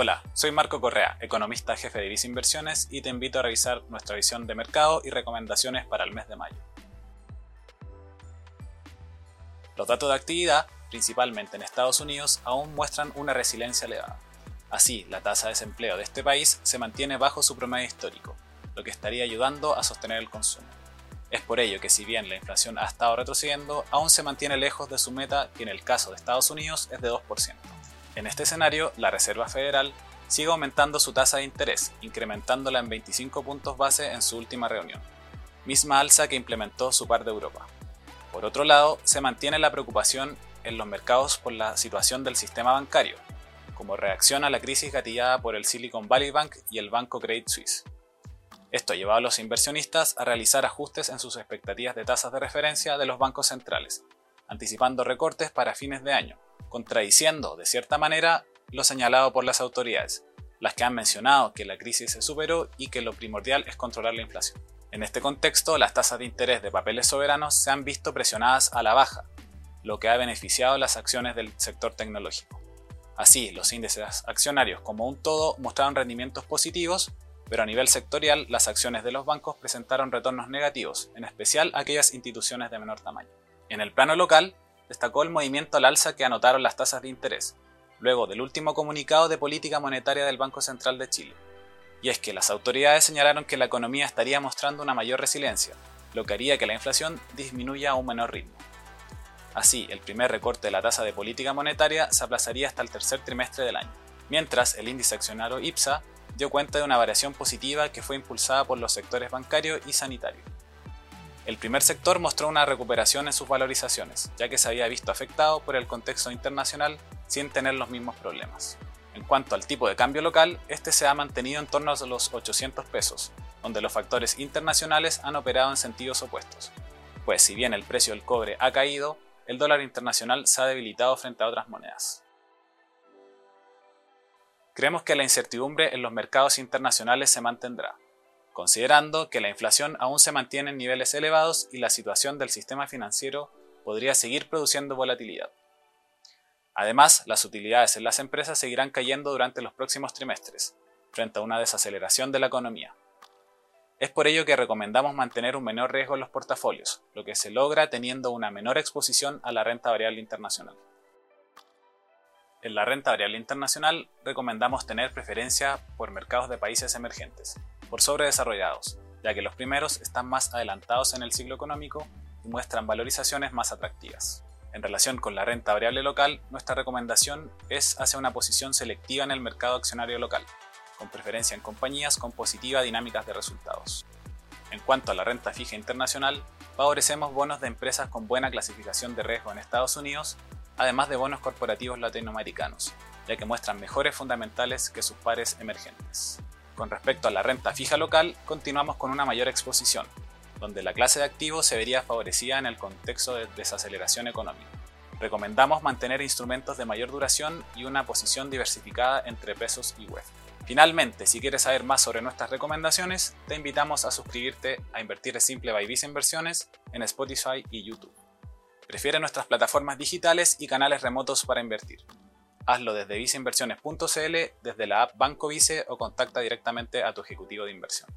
Hola, soy Marco Correa, economista jefe de Visa Inversiones y te invito a revisar nuestra visión de mercado y recomendaciones para el mes de mayo. Los datos de actividad, principalmente en Estados Unidos, aún muestran una resiliencia elevada. Así, la tasa de desempleo de este país se mantiene bajo su promedio histórico, lo que estaría ayudando a sostener el consumo. Es por ello que si bien la inflación ha estado retrocediendo, aún se mantiene lejos de su meta que en el caso de Estados Unidos es de 2%. En este escenario, la Reserva Federal sigue aumentando su tasa de interés, incrementándola en 25 puntos base en su última reunión, misma alza que implementó su par de Europa. Por otro lado, se mantiene la preocupación en los mercados por la situación del sistema bancario, como reacción a la crisis gatillada por el Silicon Valley Bank y el banco Credit Suisse. Esto llevado a los inversionistas a realizar ajustes en sus expectativas de tasas de referencia de los bancos centrales, anticipando recortes para fines de año, contradiciendo, de cierta manera, lo señalado por las autoridades, las que han mencionado que la crisis se superó y que lo primordial es controlar la inflación. En este contexto, las tasas de interés de papeles soberanos se han visto presionadas a la baja, lo que ha beneficiado las acciones del sector tecnológico. Así, los índices accionarios como un todo mostraron rendimientos positivos, pero a nivel sectorial las acciones de los bancos presentaron retornos negativos, en especial aquellas instituciones de menor tamaño. En el plano local, destacó el movimiento al alza que anotaron las tasas de interés, luego del último comunicado de política monetaria del Banco Central de Chile. Y es que las autoridades señalaron que la economía estaría mostrando una mayor resiliencia, lo que haría que la inflación disminuya a un menor ritmo. Así, el primer recorte de la tasa de política monetaria se aplazaría hasta el tercer trimestre del año, mientras el índice accionario IPSA dio cuenta de una variación positiva que fue impulsada por los sectores bancario y sanitario. El primer sector mostró una recuperación en sus valorizaciones, ya que se había visto afectado por el contexto internacional sin tener los mismos problemas. En cuanto al tipo de cambio local, este se ha mantenido en torno a los 800 pesos, donde los factores internacionales han operado en sentidos opuestos. Pues si bien el precio del cobre ha caído, el dólar internacional se ha debilitado frente a otras monedas. Creemos que la incertidumbre en los mercados internacionales se mantendrá, considerando que la inflación aún se mantiene en niveles elevados y la situación del sistema financiero podría seguir produciendo volatilidad. Además, las utilidades en las empresas seguirán cayendo durante los próximos trimestres, frente a una desaceleración de la economía. Es por ello que recomendamos mantener un menor riesgo en los portafolios, lo que se logra teniendo una menor exposición a la renta variable internacional. En la renta variable internacional recomendamos tener preferencia por mercados de países emergentes, por sobre desarrollados, ya que los primeros están más adelantados en el ciclo económico y muestran valorizaciones más atractivas. En relación con la renta variable local, nuestra recomendación es hacia una posición selectiva en el mercado accionario local, con preferencia en compañías con positiva dinámicas de resultados. En cuanto a la renta fija internacional, favorecemos bonos de empresas con buena clasificación de riesgo en Estados Unidos, además de bonos corporativos latinoamericanos, ya que muestran mejores fundamentales que sus pares emergentes. Con respecto a la renta fija local, continuamos con una mayor exposición, donde la clase de activos se vería favorecida en el contexto de desaceleración económica. Recomendamos mantener instrumentos de mayor duración y una posición diversificada entre pesos y web. Finalmente, si quieres saber más sobre nuestras recomendaciones, te invitamos a suscribirte a Invertir Simple by Visa Inversiones en Spotify y YouTube. Prefiere nuestras plataformas digitales y canales remotos para invertir. Hazlo desde viceinversiones.cl, desde la app Banco Vice o contacta directamente a tu ejecutivo de inversión.